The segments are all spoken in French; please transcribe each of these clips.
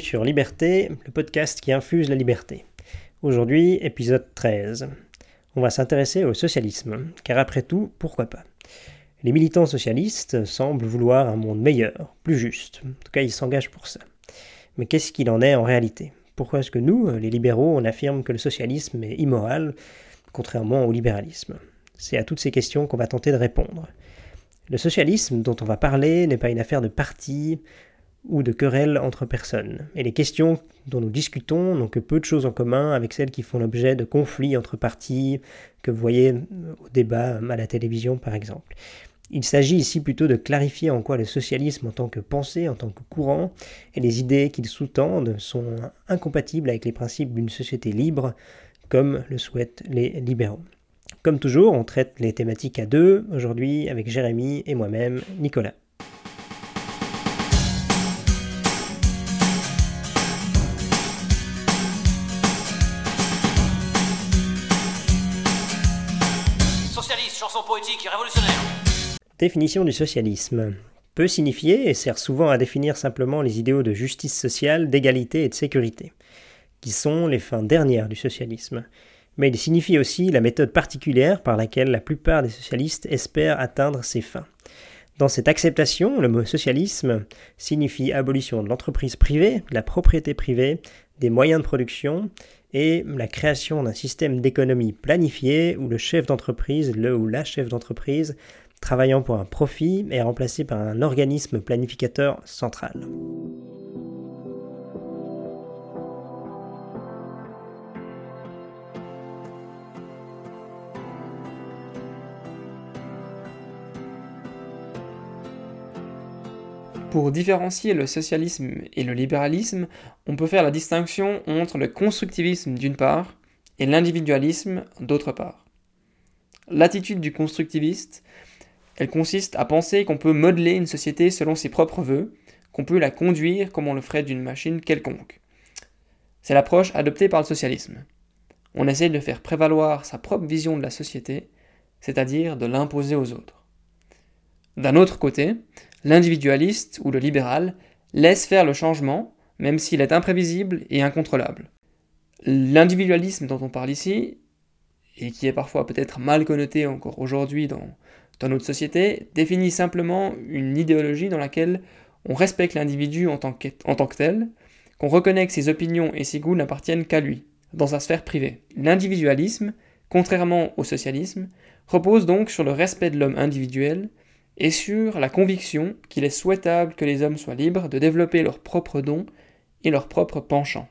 sur Liberté, le podcast qui infuse la liberté. Aujourd'hui, épisode 13. On va s'intéresser au socialisme, car après tout, pourquoi pas? Les militants socialistes semblent vouloir un monde meilleur, plus juste. En tout cas, ils s'engagent pour ça. Mais qu'est-ce qu'il en est en réalité? Pourquoi est-ce que nous, les libéraux, on affirme que le socialisme est immoral, contrairement au libéralisme? C'est à toutes ces questions qu'on va tenter de répondre. Le socialisme dont on va parler n'est pas une affaire de parti ou de querelles entre personnes, et les questions dont nous discutons n'ont que peu de choses en commun avec celles qui font l'objet de conflits entre partis que vous voyez au débat à la télévision par exemple. Il s'agit ici plutôt de clarifier en quoi le socialisme en tant que pensée, en tant que courant, et les idées qu'il sous-tendent sont incompatibles avec les principes d'une société libre, comme le souhaitent les libéraux. Comme toujours, on traite les thématiques à deux, aujourd'hui avec Jérémy et moi-même, Nicolas. Définition du socialisme peut signifier et sert souvent à définir simplement les idéaux de justice sociale, d'égalité et de sécurité, qui sont les fins dernières du socialisme mais il signifie aussi la méthode particulière par laquelle la plupart des socialistes espèrent atteindre ces fins. Dans cette acceptation, le mot socialisme signifie abolition de l'entreprise privée, de la propriété privée, des moyens de production et la création d'un système d'économie planifié où le chef d'entreprise, le ou la chef d'entreprise, travaillant pour un profit, est remplacé par un organisme planificateur central. Pour différencier le socialisme et le libéralisme, on peut faire la distinction entre le constructivisme d'une part et l'individualisme d'autre part. L'attitude du constructiviste, elle consiste à penser qu'on peut modeler une société selon ses propres voeux, qu'on peut la conduire comme on le ferait d'une machine quelconque. C'est l'approche adoptée par le socialisme. On essaie de faire prévaloir sa propre vision de la société, c'est-à-dire de l'imposer aux autres. D'un autre côté, l'individualiste ou le libéral laisse faire le changement, même s'il est imprévisible et incontrôlable. L'individualisme dont on parle ici, et qui est parfois peut-être mal connoté encore aujourd'hui dans, notre société, définit simplement une idéologie dans laquelle on respecte l'individu en, tant que tel, qu'on reconnaît que ses opinions et ses goûts n'appartiennent qu'à lui, dans sa sphère privée. L'individualisme, contrairement au socialisme, repose donc sur le respect de l'homme individuel, et sur la conviction qu'il est souhaitable que les hommes soient libres de développer leurs propres dons et leurs propres penchants.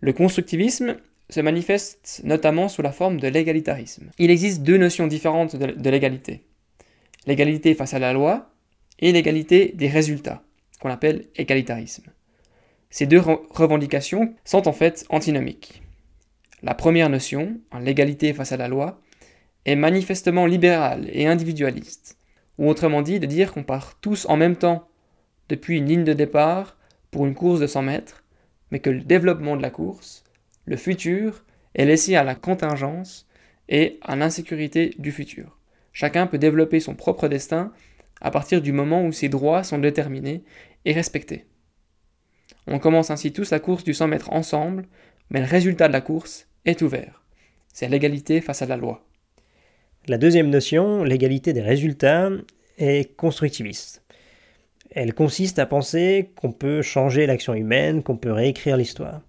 Le constructivisme se manifeste notamment sous la forme de l'égalitarisme. Il existe deux notions différentes de l'égalité. L'égalité face à la loi et l'égalité des résultats, qu'on appelle égalitarisme. Ces deux revendications sont en fait antinomiques. La première notion, l'égalité face à la loi, est manifestement libérale et individualiste ou autrement dit de dire qu'on part tous en même temps depuis une ligne de départ pour une course de 100 mètres, mais que le développement de la course, le futur, est laissé à la contingence et à l'insécurité du futur. Chacun peut développer son propre destin à partir du moment où ses droits sont déterminés et respectés. On commence ainsi tous la course du 100 mètres ensemble, mais le résultat de la course est ouvert. C'est l'égalité face à la loi. La deuxième notion, l'égalité des résultats, est constructiviste. Elle consiste à penser qu'on peut changer l'action humaine, qu'on peut réécrire l'histoire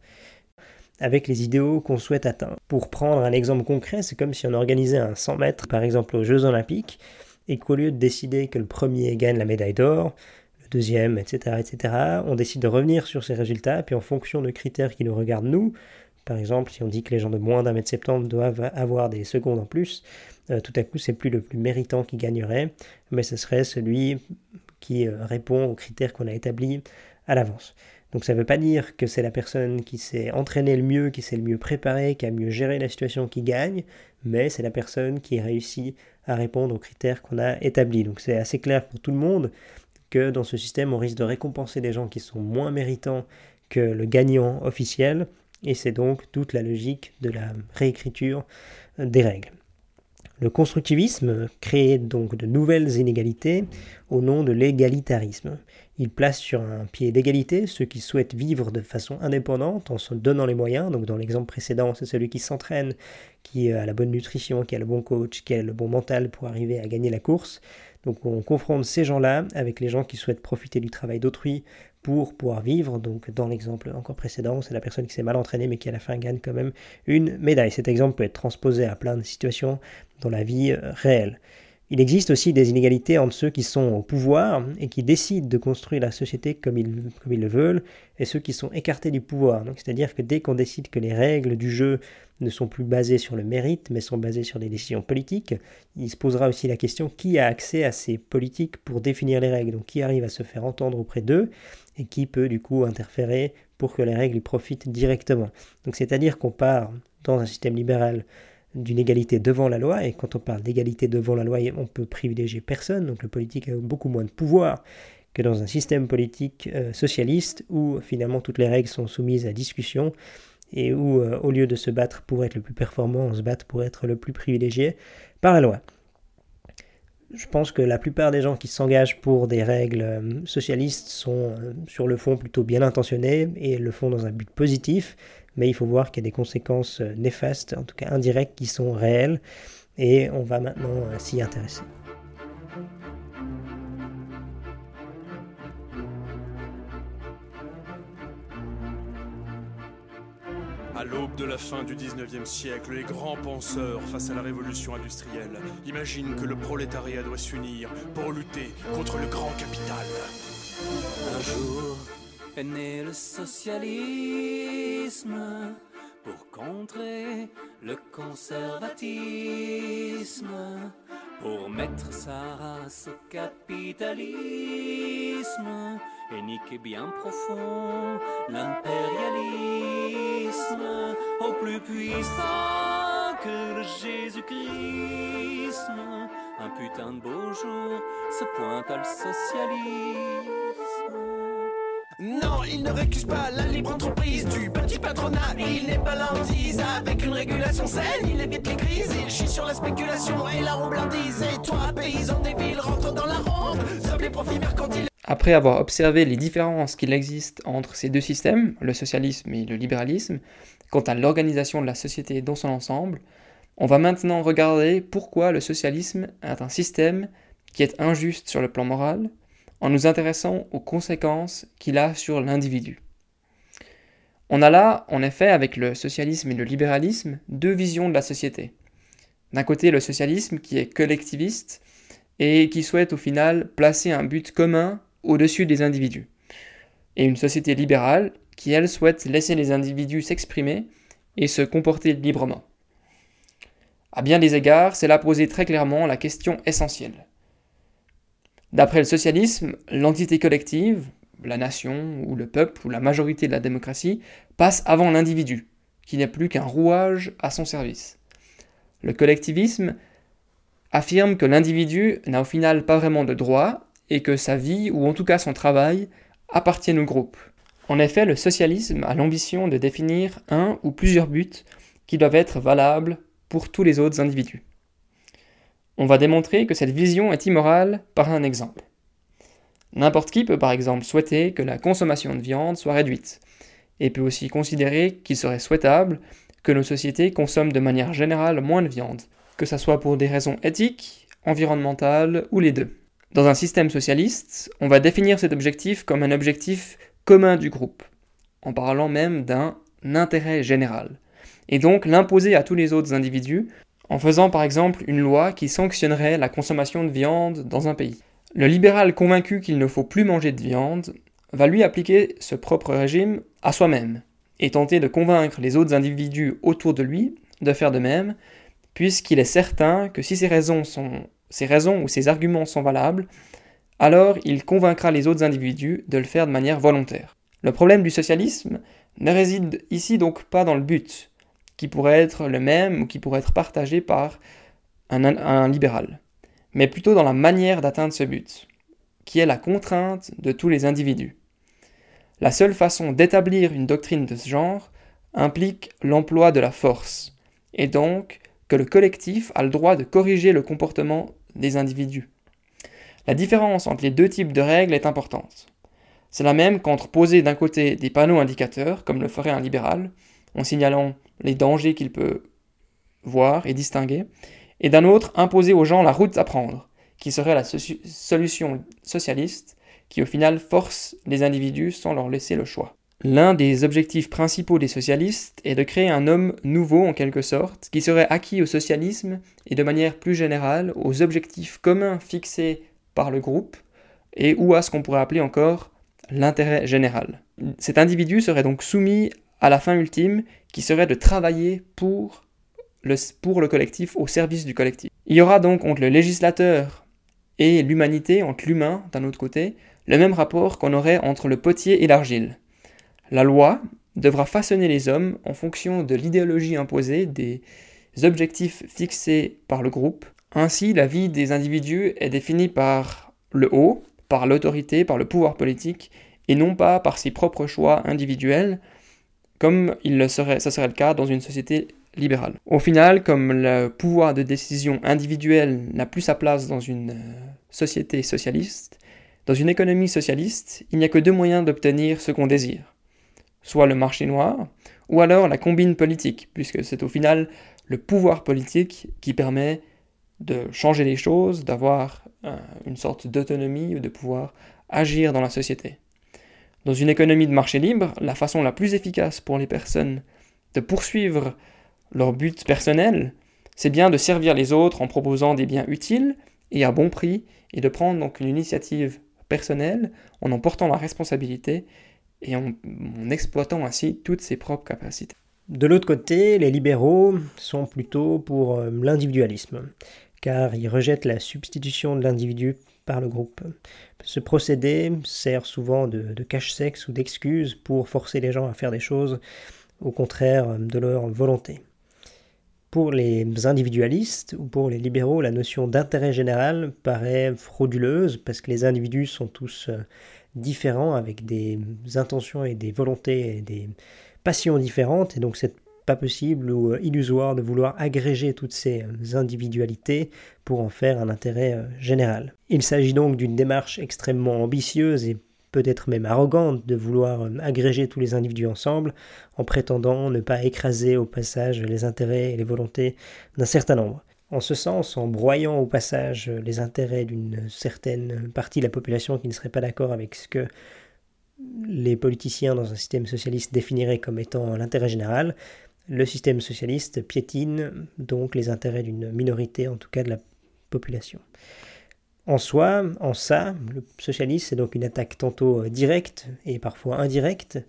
avec les idéaux qu'on souhaite atteindre. Pour prendre un exemple concret, c'est comme si on organisait un 100 mètres, par exemple aux Jeux Olympiques, et qu'au lieu de décider que le premier gagne la médaille d'or, le deuxième, etc., etc., on décide de revenir sur ces résultats, puis en fonction de critères qui nous regardent nous, par exemple, si on dit que les gens de moins d'un mètre septembre doivent avoir des secondes en plus, euh, tout à coup, c'est plus le plus méritant qui gagnerait, mais ce serait celui qui euh, répond aux critères qu'on a établis à l'avance. Donc ça ne veut pas dire que c'est la personne qui s'est entraînée le mieux, qui s'est le mieux préparée, qui a mieux géré la situation qui gagne, mais c'est la personne qui réussit à répondre aux critères qu'on a établis. Donc c'est assez clair pour tout le monde que dans ce système, on risque de récompenser des gens qui sont moins méritants que le gagnant officiel, et c'est donc toute la logique de la réécriture des règles. Le constructivisme crée donc de nouvelles inégalités au nom de l'égalitarisme. Il place sur un pied d'égalité ceux qui souhaitent vivre de façon indépendante en se donnant les moyens. Donc dans l'exemple précédent, c'est celui qui s'entraîne, qui a la bonne nutrition, qui a le bon coach, qui a le bon mental pour arriver à gagner la course. Donc on confronte ces gens-là avec les gens qui souhaitent profiter du travail d'autrui pour pouvoir vivre. Donc dans l'exemple encore précédent, c'est la personne qui s'est mal entraînée mais qui à la fin gagne quand même une médaille. Cet exemple peut être transposé à plein de situations dans la vie euh, réelle. Il existe aussi des inégalités entre ceux qui sont au pouvoir et qui décident de construire la société comme ils, comme ils le veulent, et ceux qui sont écartés du pouvoir. C'est-à-dire que dès qu'on décide que les règles du jeu ne sont plus basées sur le mérite, mais sont basées sur des décisions politiques, il se posera aussi la question qui a accès à ces politiques pour définir les règles, donc qui arrive à se faire entendre auprès d'eux, et qui peut du coup interférer pour que les règles profitent directement. Donc c'est-à-dire qu'on part dans un système libéral d'une égalité devant la loi, et quand on parle d'égalité devant la loi, on peut privilégier personne, donc le politique a beaucoup moins de pouvoir que dans un système politique euh, socialiste où finalement toutes les règles sont soumises à discussion et où euh, au lieu de se battre pour être le plus performant, on se bat pour être le plus privilégié par la loi. Je pense que la plupart des gens qui s'engagent pour des règles euh, socialistes sont sur le fond plutôt bien intentionnés et le font dans un but positif, mais il faut voir qu'il y a des conséquences euh, néfastes, en tout cas indirectes, qui sont réelles, et on va maintenant euh, s'y intéresser. À l'aube de la fin du 19e siècle, les grands penseurs face à la révolution industrielle imaginent que le prolétariat doit s'unir pour lutter contre le grand capital. Un jour, est né le socialisme pour contrer le conservatisme, pour mettre sa race au capitalisme et niquer bien profond plus puissant que le Jésus-Christ. Un putain de beau jour se pointe à le socialisme. Non, il ne récuse pas la libre entreprise du petit patronat. Il n'est pas lentise avec une régulation saine. Il évite les crises, il chie sur la spéculation et la roublardise. Et toi, paysan des villes, rentre dans la ronde. Sauf les profits mercantiles. Après avoir observé les différences qu'il existe entre ces deux systèmes, le socialisme et le libéralisme, quant à l'organisation de la société dans son ensemble, on va maintenant regarder pourquoi le socialisme est un système qui est injuste sur le plan moral, en nous intéressant aux conséquences qu'il a sur l'individu. On a là, en effet, avec le socialisme et le libéralisme, deux visions de la société. D'un côté, le socialisme qui est collectiviste et qui souhaite au final placer un but commun au-dessus des individus. Et une société libérale qui, elle, souhaite laisser les individus s'exprimer et se comporter librement. À bien des égards, c'est là poser très clairement la question essentielle. D'après le socialisme, l'entité collective, la nation ou le peuple ou la majorité de la démocratie, passe avant l'individu, qui n'est plus qu'un rouage à son service. Le collectivisme affirme que l'individu n'a au final pas vraiment de droit et que sa vie, ou en tout cas son travail, appartiennent au groupe. En effet, le socialisme a l'ambition de définir un ou plusieurs buts qui doivent être valables pour tous les autres individus. On va démontrer que cette vision est immorale par un exemple. N'importe qui peut par exemple souhaiter que la consommation de viande soit réduite, et peut aussi considérer qu'il serait souhaitable que nos sociétés consomment de manière générale moins de viande, que ce soit pour des raisons éthiques, environnementales ou les deux. Dans un système socialiste, on va définir cet objectif comme un objectif commun du groupe, en parlant même d'un intérêt général, et donc l'imposer à tous les autres individus en faisant par exemple une loi qui sanctionnerait la consommation de viande dans un pays. Le libéral convaincu qu'il ne faut plus manger de viande va lui appliquer ce propre régime à soi-même et tenter de convaincre les autres individus autour de lui de faire de même, puisqu'il est certain que si ces raisons, sont, ces raisons ou ces arguments sont valables, alors il convaincra les autres individus de le faire de manière volontaire. Le problème du socialisme ne réside ici donc pas dans le but, qui pourrait être le même ou qui pourrait être partagé par un, libéral, mais plutôt dans la manière d'atteindre ce but, qui est la contrainte de tous les individus. La seule façon d'établir une doctrine de ce genre implique l'emploi de la force, et donc que le collectif a le droit de corriger le comportement des individus. La différence entre les deux types de règles est importante. C'est la même qu'entre poser d'un côté des panneaux indicateurs, comme le ferait un libéral, en signalant les dangers qu'il peut voir et distinguer, et d'un autre imposer aux gens la route à prendre, qui serait la solution socialiste, qui au final force les individus sans leur laisser le choix. L'un des objectifs principaux des socialistes est de créer un homme nouveau en quelque sorte, qui serait acquis au socialisme et de manière plus générale aux objectifs communs fixés par le groupe, et ou à ce qu'on pourrait appeler encore l'intérêt général. Cet individu serait donc soumis à la fin ultime, qui serait de travailler pour le, pour le collectif, au service du collectif. Il y aura donc entre le législateur et l'humanité, entre l'humain d'un autre côté, le même rapport qu'on aurait entre le potier et l'argile. La loi devra façonner les hommes en fonction de l'idéologie imposée, des objectifs fixés par le groupe. Ainsi, la vie des individus est définie par le haut, par l'autorité, par le pouvoir politique, et non pas par ses propres choix individuels, comme il serait, ça serait le cas dans une société libérale. Au final, comme le pouvoir de décision individuelle n'a plus sa place dans une euh, société socialiste, dans une économie socialiste, il n'y a que deux moyens d'obtenir ce qu'on désire soit le marché noir, ou alors la combine politique, puisque c'est au final le pouvoir politique qui permet de changer les choses, d'avoir euh, une sorte d'autonomie ou de pouvoir agir dans la société. Dans une économie de marché libre, la façon la plus efficace pour les personnes de poursuivre leur but personnel, c'est bien de servir les autres en proposant des biens utiles et à bon prix, et de prendre donc une initiative personnelle en en portant la responsabilité et en, exploitant ainsi toutes ses propres capacités. De l'autre côté, les libéraux sont plutôt pour euh, l'individualisme, car ils rejettent la substitution de l'individu par le groupe. Ce procédé sert souvent de, de cache-sexe ou d'excuse pour forcer les gens à faire des choses au contraire de leur volonté. Pour les individualistes ou pour les libéraux, la notion d'intérêt général paraît frauduleuse parce que les individus sont tous euh, différents, avec des intentions et des volontés et des passions différentes, et donc c'est possible ou euh, illusoire de vouloir agréger toutes ces euh, individualités pour en faire un intérêt euh, général. Il s'agit donc d'une démarche extrêmement ambitieuse et peut-être même arrogante de vouloir agréger tous les individus ensemble en prétendant ne pas écraser au passage les intérêts et les volontés d'un certain nombre. En ce sens, en broyant au passage les intérêts d'une certaine partie de la population qui ne serait pas d'accord avec ce que les politiciens dans un système socialiste définiraient comme étant l'intérêt général, le système socialiste piétine donc les intérêts d'une minorité, en tout cas de la population. En soi, en ça, le socialisme c'est donc une attaque tantôt directe et parfois indirecte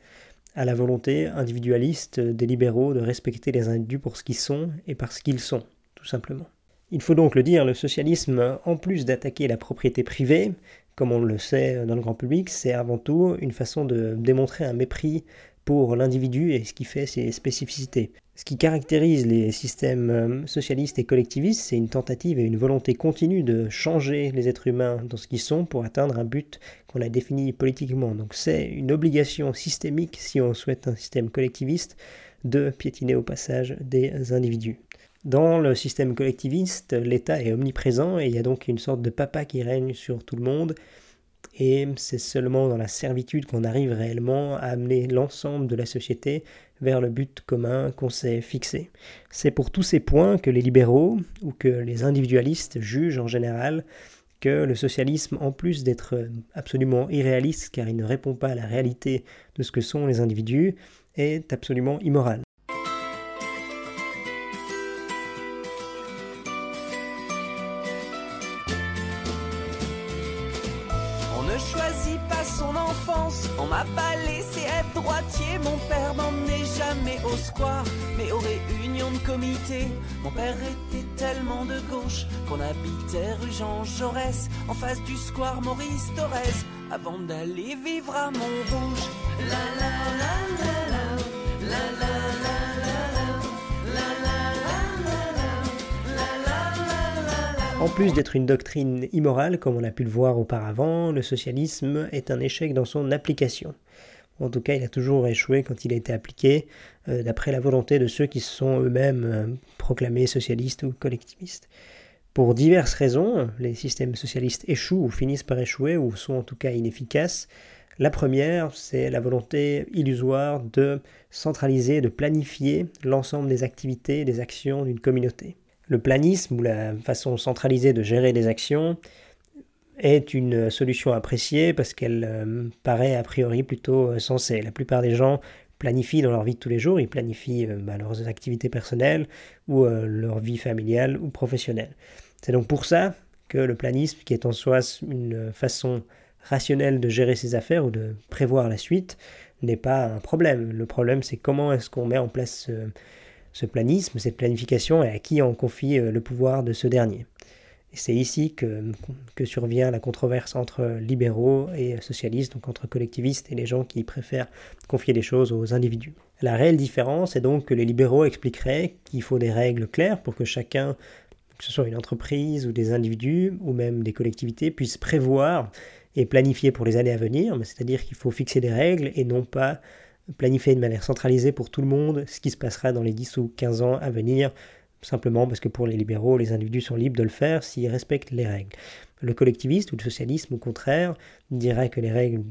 à la volonté individualiste des libéraux de respecter les individus pour ce qu'ils sont et parce qu'ils sont tout simplement. Il faut donc le dire, le socialisme, en plus d'attaquer la propriété privée, comme on le sait dans le grand public, c'est avant tout une façon de démontrer un mépris pour l'individu et ce qui fait ses spécificités. Ce qui caractérise les systèmes euh, socialistes et collectivistes, c'est une tentative et une volonté continue de changer les êtres humains dans ce qu'ils sont pour atteindre un but qu'on a défini politiquement. Donc c'est une obligation systémique, si on souhaite un système collectiviste, de piétiner au passage des individus. Dans le système collectiviste, l'État est omniprésent et il y a donc une sorte de papa qui règne sur tout le monde. Et c'est seulement dans la servitude qu'on arrive réellement à amener l'ensemble de la société vers le but commun qu'on s'est fixé. C'est pour tous ces points que les libéraux ou que les individualistes jugent en général que le socialisme, en plus d'être absolument irréaliste car il ne répond pas à la réalité de ce que sont les individus, est absolument immoral. Mais aux réunions de comité, mon père était tellement de gauche qu'on habitait rue Jean Jaurès, en face du square Maurice Torres, avant d'aller vivre à Montrouge. La la la la la, la la En plus d'être une doctrine immorale, comme on a pu le voir auparavant, le socialisme est un échec dans son application. En tout cas, il a toujours échoué quand il a été appliqué euh, d'après la volonté de ceux qui se sont eux-mêmes euh, proclamés socialistes ou collectivistes. Pour diverses raisons, les systèmes socialistes échouent ou finissent par échouer ou sont en tout cas inefficaces. La première, c'est la volonté illusoire de centraliser, de planifier l'ensemble des activités des actions d'une communauté. Le planisme, ou la façon centralisée de gérer des actions, est une solution appréciée parce qu'elle euh, paraît a priori plutôt euh, sensée. La plupart des gens planifient dans leur vie de tous les jours, ils planifient euh, bah, leurs activités personnelles ou leur vie familiale ou professionnelle. C'est donc pour ça que le planisme, qui est en soi une façon rationnelle de gérer ses affaires ou de prévoir la suite, n'est pas un problème. Le problème, c'est comment est-ce qu'on met en place ce, planisme, cette planification, et à qui on confie le pouvoir de ce dernier. C'est ici que, survient la controverse entre libéraux et socialistes, donc entre collectivistes et les gens qui préfèrent confier les choses aux individus. La réelle différence est donc que les libéraux expliqueraient qu'il faut des règles claires pour que chacun, que ce soit une entreprise ou des individus ou même des collectivités, puissent prévoir et planifier pour les années à venir, c'est-à-dire qu'il faut fixer des règles et non pas planifier de manière centralisée pour tout le monde ce qui se passera dans les 10 ou 15 ans à venir simplement parce que pour les libéraux, les individus sont libres de le faire s'ils respectent les règles. Le collectiviste ou le socialisme, au contraire, dirait que les règles,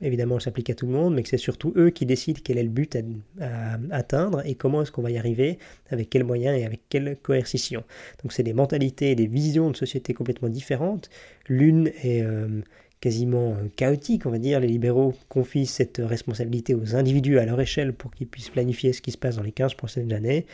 évidemment, s'appliquent à tout le monde, mais que c'est surtout eux qui décident quel est le but à, atteindre et comment est-ce qu'on va y arriver, avec quels moyens et avec quelle coercition. Donc c'est des mentalités et des visions de société complètement différentes. L'une est euh, quasiment euh, chaotique, on va dire. Les libéraux confient cette responsabilité aux individus à leur échelle pour qu'ils puissent planifier ce qui se passe dans les 15 prochaines années,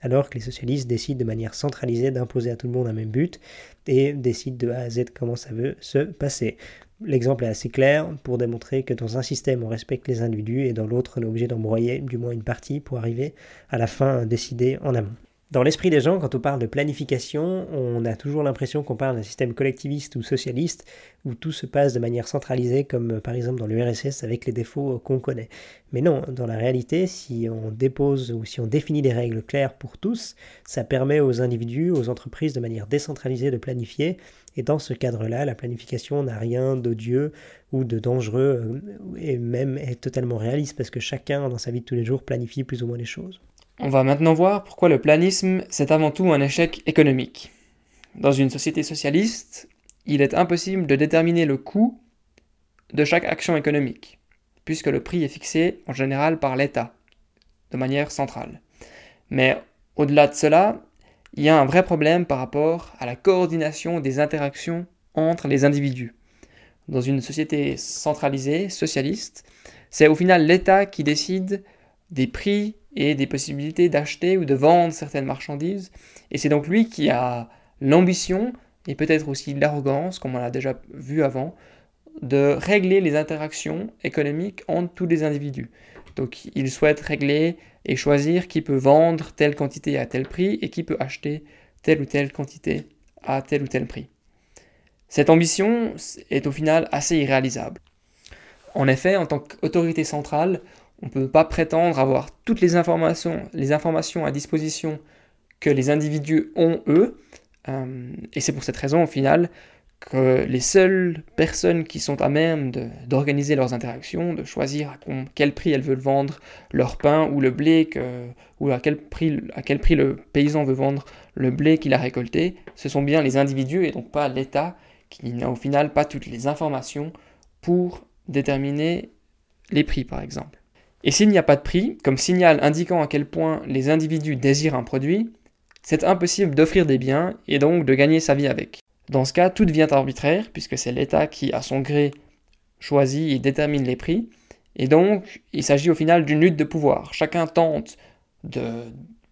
alors que les socialistes décident de manière centralisée d'imposer à tout le monde un même but et décident de A à Z comment ça veut se passer. L'exemple est assez clair pour démontrer que dans un système on respecte les individus et dans l'autre on est obligé d'embroyer du moins une partie pour arriver à la fin décidée en amont. Dans l'esprit des gens, quand on parle de planification, on a toujours l'impression qu'on parle d'un système collectiviste ou socialiste où tout se passe de manière centralisée, comme euh, par exemple dans l'URSS avec les défauts euh, qu'on connaît. Mais non, dans la réalité, si on dépose ou si on définit des règles claires pour tous, ça permet aux individus, aux entreprises de manière décentralisée de planifier. Et dans ce cadre-là, la planification n'a rien d'odieux ou de dangereux euh, et même est totalement réaliste parce que chacun dans sa vie de tous les jours planifie plus ou moins les choses. On va maintenant voir pourquoi le planisme, c'est avant tout un échec économique. Dans une société socialiste, il est impossible de déterminer le coût de chaque action économique, puisque le prix est fixé en général par l'État, de manière centrale. Mais au-delà de cela, il y a un vrai problème par rapport à la coordination des interactions entre les individus. Dans une société centralisée, socialiste, c'est au final l'État qui décide des prix et des possibilités d'acheter ou de vendre certaines marchandises. Et c'est donc lui qui a l'ambition, et peut-être aussi l'arrogance, comme on l'a déjà vu avant, de régler les interactions économiques entre tous les individus. Donc il souhaite régler et choisir qui peut vendre telle quantité à tel prix et qui peut acheter telle ou telle quantité à tel ou tel prix. Cette ambition est au final assez irréalisable. En effet, en tant qu'autorité centrale, on ne peut pas prétendre avoir toutes les informations, les informations à disposition que les individus ont eux. Euh, et c'est pour cette raison, au final, que les seules personnes qui sont à même d'organiser leurs interactions, de choisir à quel prix elles veulent vendre leur pain ou le blé, ou à quel, prix, à quel prix le paysan veut vendre le blé qu'il a récolté, ce sont bien les individus et donc pas l'État qui n'a au final pas toutes les informations pour déterminer les prix par exemple. Et s'il n'y a pas de prix, comme signal indiquant à quel point les individus désirent un produit, c'est impossible d'offrir des biens et donc de gagner sa vie avec. Dans ce cas, tout devient arbitraire, puisque c'est l'État qui, à son gré, choisit et détermine les prix, et donc il s'agit au final d'une lutte de pouvoir. Chacun tente de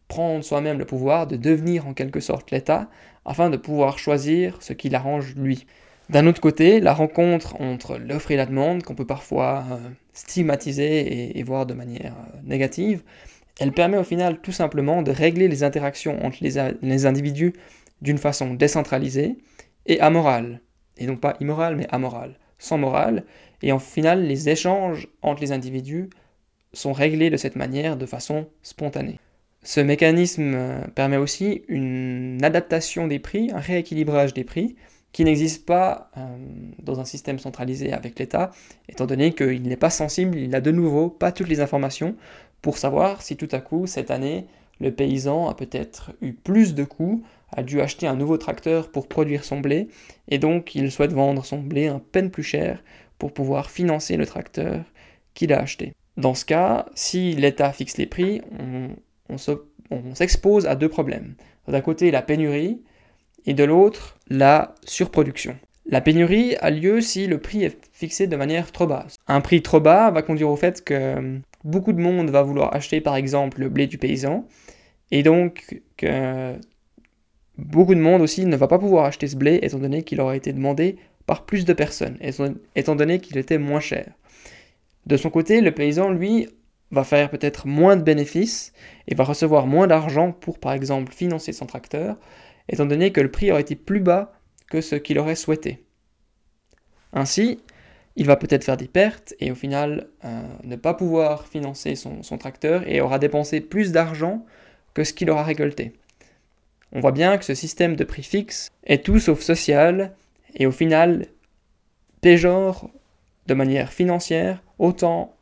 prendre soi-même le pouvoir, de devenir en quelque sorte l'État, afin de pouvoir choisir ce qui l'arrange lui. D'un autre côté, la rencontre entre l'offre et la demande, qu'on peut parfois euh, stigmatiser et, voir de manière euh, négative, elle permet au final tout simplement de régler les interactions entre les, individus d'une façon décentralisée et amorale. Et non pas immorale, mais amorale. Sans morale. Et en final, les échanges entre les individus sont réglés de cette manière de façon spontanée. Ce mécanisme euh, permet aussi une adaptation des prix, un rééquilibrage des prix, qui n'existe pas euh, dans un système centralisé avec l'État, étant donné qu'il n'est pas sensible, il n'a de nouveau pas toutes les informations pour savoir si tout à coup, cette année, le paysan a peut-être eu plus de coûts, a dû acheter un nouveau tracteur pour produire son blé, et donc il souhaite vendre son blé un peine plus cher pour pouvoir financer le tracteur qu'il a acheté. Dans ce cas, si l'État fixe les prix, on, s'expose à deux problèmes. D'un côté, la pénurie, et de l'autre, la surproduction. La pénurie a lieu si le prix est fixé de manière trop basse. Un prix trop bas va conduire au fait que beaucoup de monde va vouloir acheter par exemple le blé du paysan, et donc que beaucoup de monde aussi ne va pas pouvoir acheter ce blé étant donné qu'il aura été demandé par plus de personnes, étant donné qu'il était moins cher. De son côté, le paysan, lui, va faire peut-être moins de bénéfices et va recevoir moins d'argent pour, par exemple, financer son tracteur, étant donné que le prix aurait été plus bas que ce qu'il aurait souhaité. Ainsi, il va peut-être faire des pertes et au final euh, ne pas pouvoir financer son, tracteur et aura dépensé plus d'argent que ce qu'il aura récolté. On voit bien que ce système de prix fixe est tout sauf social et au final péjore de manière financière autant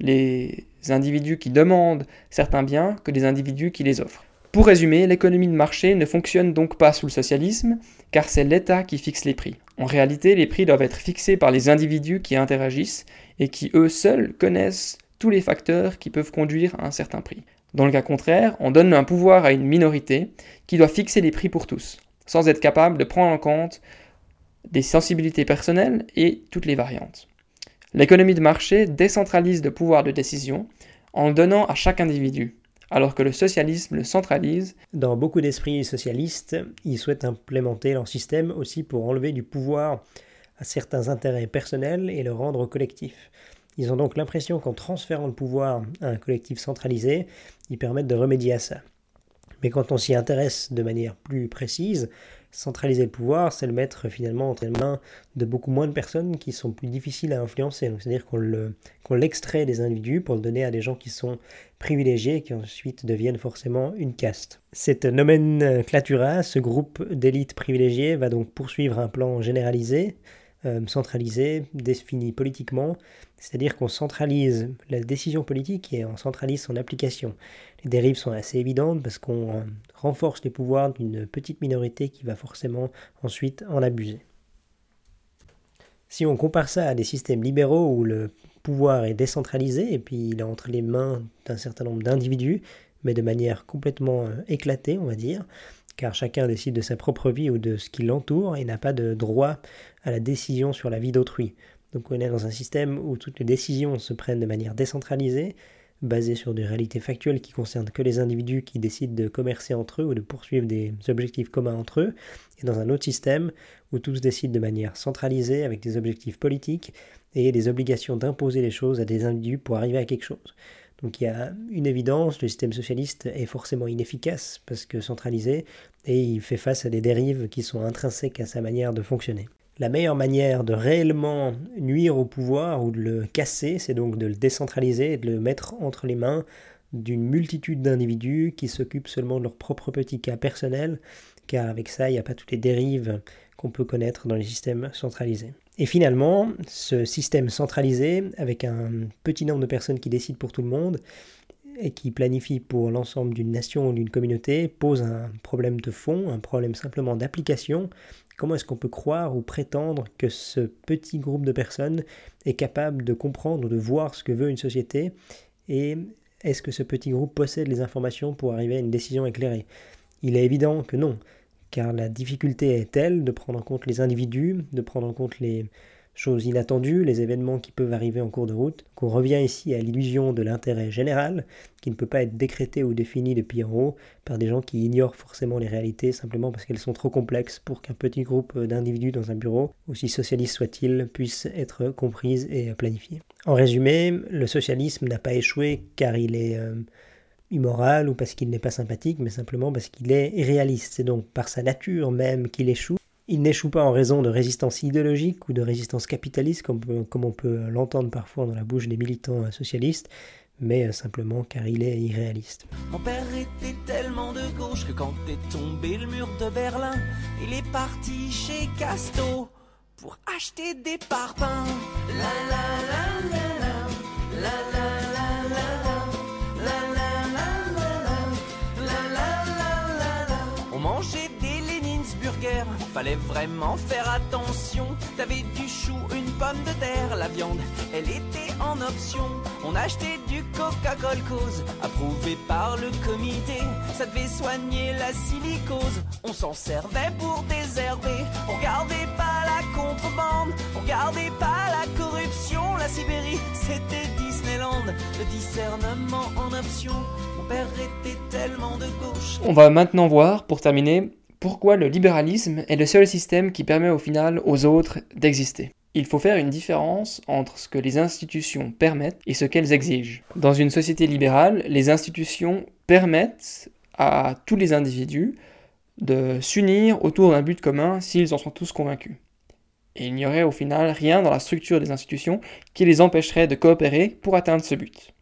les individus qui demandent certains biens que les individus qui les offrent. Pour résumer, l'économie de marché ne fonctionne donc pas sous le socialisme, car c'est l'État qui fixe les prix. En réalité, les prix doivent être fixés par les individus qui interagissent et qui eux seuls connaissent tous les facteurs qui peuvent conduire à un certain prix. Dans le cas contraire, on donne un pouvoir à une minorité qui doit fixer les prix pour tous, sans être capable de prendre en compte des sensibilités personnelles et toutes les variantes. L'économie de marché décentralise le pouvoir de décision en le donnant à chaque individu, alors que le socialisme le centralise. Dans beaucoup d'esprits socialistes, ils souhaitent implémenter leur système aussi pour enlever du pouvoir à certains intérêts personnels et le rendre collectif. Ils ont donc l'impression qu'en transférant le pouvoir à un collectif centralisé, ils permettent de remédier à ça. Mais quand on s'y intéresse de manière plus précise, centraliser le pouvoir, c'est le mettre finalement entre les mains de beaucoup moins de personnes qui sont plus difficiles à influencer. C'est-à-dire qu'on l'extrait des individus pour le donner à des gens qui sont privilégiés et qui ensuite deviennent forcément une caste. Cette nomenclatura, ce groupe d'élites privilégiées, va donc poursuivre un plan généralisé euh, centralisé, défini politiquement, c'est-à-dire qu'on centralise la décision politique et on centralise son application. Les dérives sont assez évidentes parce qu'on euh, renforce les pouvoirs d'une petite minorité qui va forcément ensuite en abuser. Si on compare ça à des systèmes libéraux où le pouvoir est décentralisé et puis il est entre les mains d'un certain nombre d'individus, mais de manière complètement euh, éclatée, on va dire, car chacun décide de sa propre vie ou de ce qui l'entoure et n'a pas de droit à la décision sur la vie d'autrui. Donc on est dans un système où toutes les décisions se prennent de manière décentralisée, basée sur des réalités factuelles qui concernent que les individus qui décident de commercer entre eux ou de poursuivre des objectifs communs entre eux, et dans un autre système où tous décident de manière centralisée avec des objectifs politiques et des obligations d'imposer les choses à des individus pour arriver à quelque chose. Donc il y a une évidence, le système socialiste est forcément inefficace parce que centralisé et il fait face à des dérives qui sont intrinsèques à sa manière de fonctionner. La meilleure manière de réellement nuire au pouvoir ou de le casser, c'est donc de le décentraliser et de le mettre entre les mains d'une multitude d'individus qui s'occupent seulement de leur propre petit cas personnel, car avec ça, il n'y a pas toutes les dérives qu'on peut connaître dans les systèmes centralisés. Et finalement, ce système centralisé, avec un petit nombre de personnes qui décident pour tout le monde et qui planifient pour l'ensemble d'une nation ou d'une communauté, pose un problème de fond, un problème simplement d'application. Comment est-ce qu'on peut croire ou prétendre que ce petit groupe de personnes est capable de comprendre ou de voir ce que veut une société? Et est-ce que ce petit groupe possède les informations pour arriver à une décision éclairée? Il est évident que non car la difficulté est telle de prendre en compte les individus, de prendre en compte les choses inattendues, les événements qui peuvent arriver en cours de route, qu'on revient ici à l'illusion de l'intérêt général, qui ne peut pas être décrété ou défini depuis en haut par des gens qui ignorent forcément les réalités simplement parce qu'elles sont trop complexes pour qu'un petit groupe d'individus dans un bureau, aussi socialiste soit-il, puisse être comprise et planifié. En résumé, le socialisme n'a pas échoué car il est... Euh, immoral ou parce qu'il n'est pas sympathique, mais simplement parce qu'il est irréaliste. C'est donc par sa nature même qu'il échoue. Il n'échoue pas en raison de résistance idéologique ou de résistance capitaliste, comme, comme on peut l'entendre parfois dans la bouche des militants euh, socialistes, mais euh, simplement car il est irréaliste. Mon père était tellement de gauche que quand est tombé le mur de Berlin, il est parti chez Casto pour acheter des parpaings. La la la la la la la. guerre, fallait vraiment faire attention. T'avais du chou, une pomme de terre, la viande, elle était en option. On achetait du Coca-Cola cause, approuvé par le comité. Ça devait soigner la silicose. On s'en servait pour désherber. On regardait pas la contrebande, on regardait pas la corruption. La Sibérie, c'était Disneyland. Le discernement en option. Mon père était tellement de gauche. On va maintenant voir, pour terminer, pourquoi le libéralisme est le seul système qui permet au final aux autres d'exister. Il faut faire une différence entre ce que les institutions permettent et ce qu'elles exigent. Dans une société libérale, les institutions permettent à tous les individus de s'unir autour d'un but commun s'ils en sont tous convaincus. Et il n'y aurait au final rien dans la structure des institutions qui les empêcherait de coopérer pour atteindre ce but.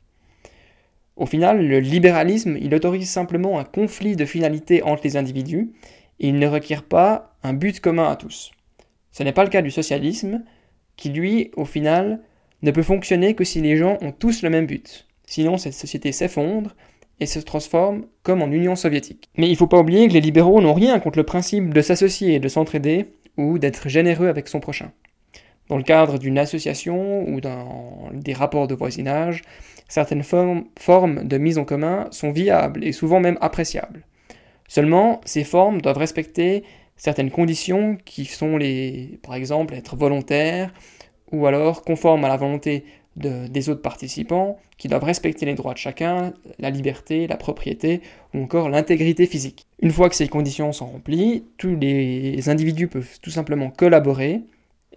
Au final, le libéralisme, il autorise simplement un conflit de finalité entre les individus, il ne requiert pas un but commun à tous. Ce n'est pas le cas du socialisme, qui lui, au final, ne peut fonctionner que si les gens ont tous le même but. Sinon, cette société s'effondre et se transforme comme en Union soviétique. Mais il ne faut pas oublier que les libéraux n'ont rien contre le principe de s'associer et de s'entraider, ou d'être généreux avec son prochain. Dans le cadre d'une association ou dans des rapports de voisinage, certaines formes de mise en commun sont viables et souvent même appréciables. Seulement, ces formes doivent respecter certaines conditions qui sont les, par exemple, être volontaires ou alors conformes à la volonté de- des autres participants, qui doivent respecter les droits de chacun, la liberté, la propriété ou encore l'intégrité physique. Une fois que ces conditions sont remplies, tous les individus peuvent tout simplement collaborer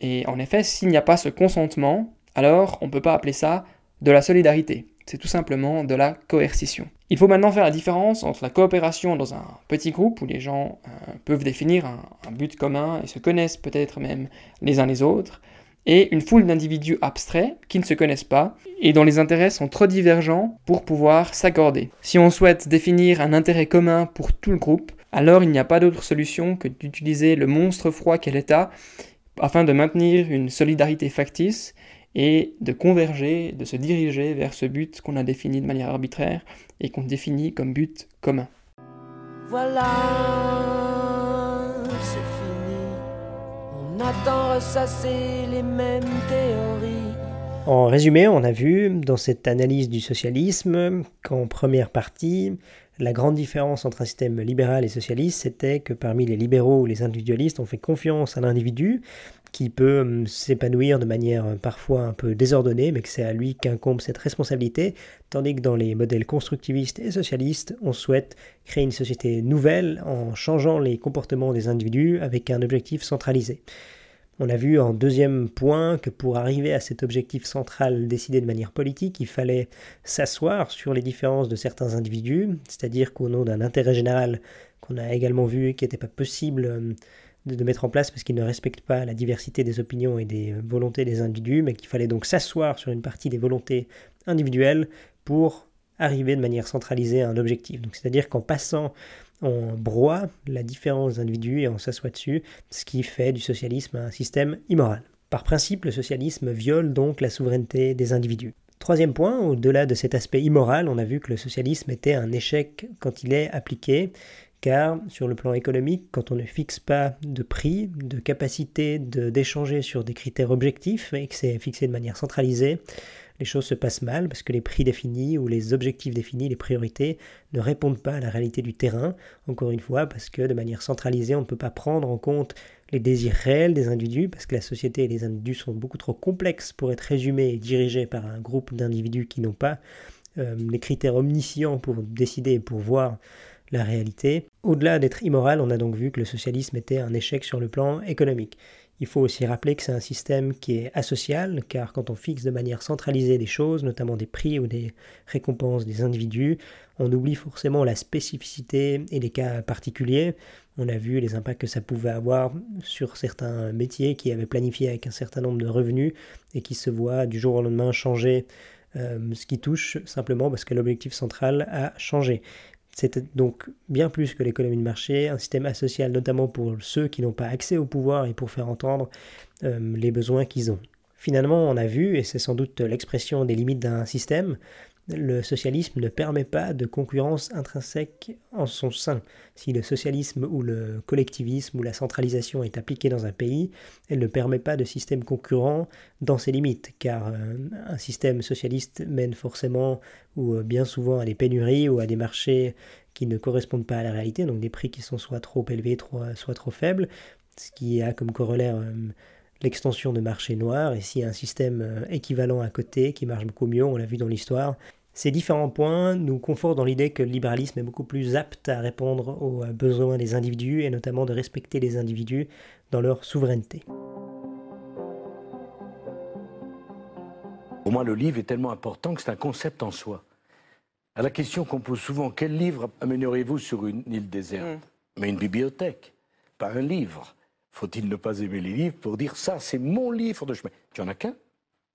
et en effet, s'il n'y a pas ce consentement, alors on ne peut pas appeler ça de la solidarité. C'est tout simplement de la coercition. Il faut maintenant faire la différence entre la coopération dans un petit groupe où les gens euh, peuvent définir un, un but commun et se connaissent peut-être même les uns les autres, et une foule d'individus abstraits qui ne se connaissent pas et dont les intérêts sont trop divergents pour pouvoir s'accorder. Si on souhaite définir un intérêt commun pour tout le groupe, alors il n'y a pas d'autre solution que d'utiliser le monstre froid qu'est l'État afin de maintenir une solidarité factice et de converger, de se diriger vers ce but qu'on a défini de manière arbitraire et qu'on définit comme but commun. Voilà, c'est fini. On attend ressasser les mêmes théories. En résumé, on a vu dans cette analyse du socialisme qu'en première partie, la grande différence entre un système libéral et socialiste, c'était que parmi les libéraux ou les individualistes, on fait confiance à l'individu qui peut hum, s'épanouir de manière euh, parfois un peu désordonnée, mais que c'est à lui qu'incombe cette responsabilité, tandis que dans les modèles constructivistes et socialistes, on souhaite créer une société nouvelle en changeant les comportements des individus avec un objectif centralisé. On a vu en deuxième point que pour arriver à cet objectif central décidé de manière politique, il fallait s'asseoir sur les différences de certains individus, c'est-à-dire qu'au nom d'un intérêt général qu'on a également vu qui n'était pas possible euh, de, mettre en place parce qu'il ne respecte pas la diversité des opinions et des volontés des individus, mais qu'il fallait donc s'asseoir sur une partie des volontés individuelles pour arriver de manière centralisée à un objectif. Donc c'est-à-dire qu'en passant on broie la différence des individus et on s'assoit dessus, ce qui fait du socialisme un système immoral. Par principe, le socialisme viole donc la souveraineté des individus. Troisième point, au-delà de cet aspect immoral, on a vu que le socialisme était un échec quand il est appliqué, car sur le plan économique, quand on ne fixe pas de prix, de capacité d'échanger sur des critères objectifs et que c'est fixé de manière centralisée, les choses se passent mal parce que les prix définis ou les objectifs définis, les priorités, ne répondent pas à la réalité du terrain, encore une fois, parce que de manière centralisée, on ne peut pas prendre en compte les désirs réels des individus, parce que la société et les individus sont beaucoup trop complexes pour être résumés et dirigés par un groupe d'individus qui n'ont pas euh, les critères omniscients pour décider et pour voir la réalité. Au-delà d'être immoral, on a donc vu que le socialisme était un échec sur le plan économique. Il faut aussi rappeler que c'est un système qui est asocial, car quand on fixe de manière centralisée des choses, notamment des prix ou des récompenses des individus, on oublie forcément la spécificité et les cas particuliers. On a vu les impacts que ça pouvait avoir sur certains métiers qui avaient planifié avec un certain nombre de revenus et qui se voient du jour au lendemain changer, euh, ce qui touche simplement parce que l'objectif central a changé. C'est donc bien plus que l'économie de marché, un système asocial notamment pour ceux qui n'ont pas accès au pouvoir et pour faire entendre euh, les besoins qu'ils ont. Finalement, on a vu, et c'est sans doute l'expression des limites d'un système, le socialisme ne permet pas de concurrence intrinsèque en son sein. Si le socialisme ou le collectivisme ou la centralisation est appliquée dans un pays, elle ne permet pas de système concurrent dans ses limites, car euh, un système socialiste mène forcément ou euh, bien souvent à des pénuries ou à des marchés qui ne correspondent pas à la réalité, donc des prix qui sont soit trop élevés, soit trop faibles, ce qui a comme corollaire euh, l'extension de marchés noirs, et s'il y a un système équivalent à côté qui marche beaucoup mieux, on l'a vu dans l'histoire, ces différents points nous confortent dans l'idée que le libéralisme est beaucoup plus apte à répondre aux besoins des individus et notamment de respecter les individus dans leur souveraineté. Pour moi, le livre est tellement important que c'est un concept en soi. À la question qu'on pose souvent, quel livre amènerez-vous sur une île déserte mm. Mais une bibliothèque, pas un livre. Faut-il ne pas aimer les livres pour dire ça, c'est mon livre de chemin? Tu en as qu'un?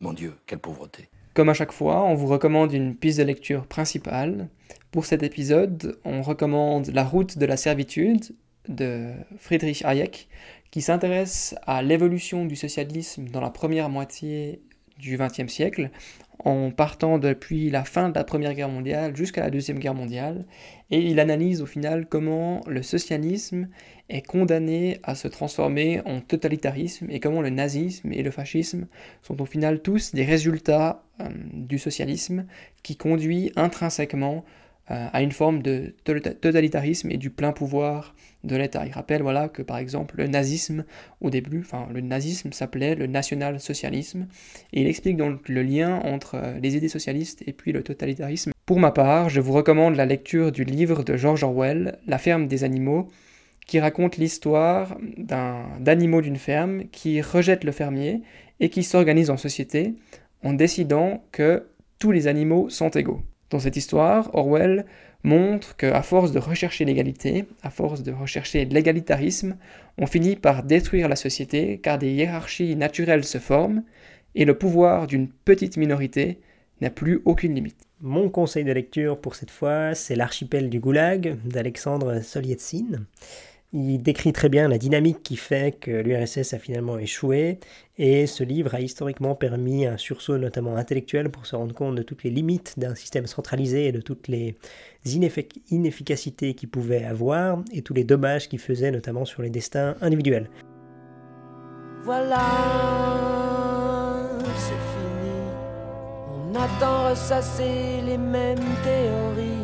Mon Dieu, quelle pauvreté. Comme à chaque fois, on vous recommande une piste de lecture principale. Pour cet épisode, on recommande La route de la servitude de Friedrich Hayek, qui s'intéresse à l'évolution du socialisme dans la première moitié du XXe siècle, en partant depuis la fin de la Première Guerre mondiale jusqu'à la Deuxième Guerre mondiale, et il analyse au final comment le socialisme est condamné à se transformer en totalitarisme et comment le nazisme et le fascisme sont au final tous des résultats euh, du socialisme qui conduit intrinsèquement euh, à une forme de totalitarisme et du plein pouvoir de l'État. Il rappelle voilà, que par exemple le nazisme au début, enfin le nazisme s'appelait le national-socialisme et il explique donc le lien entre euh, les idées socialistes et puis le totalitarisme. Pour ma part, je vous recommande la lecture du livre de George Orwell, La ferme des animaux, qui raconte l'histoire d'animaux d'une ferme qui rejettent le fermier et qui s'organisent en société en décidant que tous les animaux sont égaux. Dans cette histoire, Orwell montre qu'à force de rechercher l'égalité, à force de rechercher l'égalitarisme, on finit par détruire la société car des hiérarchies naturelles se forment et le pouvoir d'une petite minorité n'a plus aucune limite. Mon conseil de lecture pour cette fois, c'est L'archipel du Goulag d'Alexandre Solietsine. Il décrit très bien la dynamique qui fait que l'URSS a finalement échoué, et ce livre a historiquement permis un sursaut notamment intellectuel pour se rendre compte de toutes les limites d'un système centralisé et de toutes les inefficacités qu'il pouvait avoir, et tous les dommages qu'il faisait notamment sur les destins individuels. Voilà, c'est fini. On attend ressasser les mêmes théories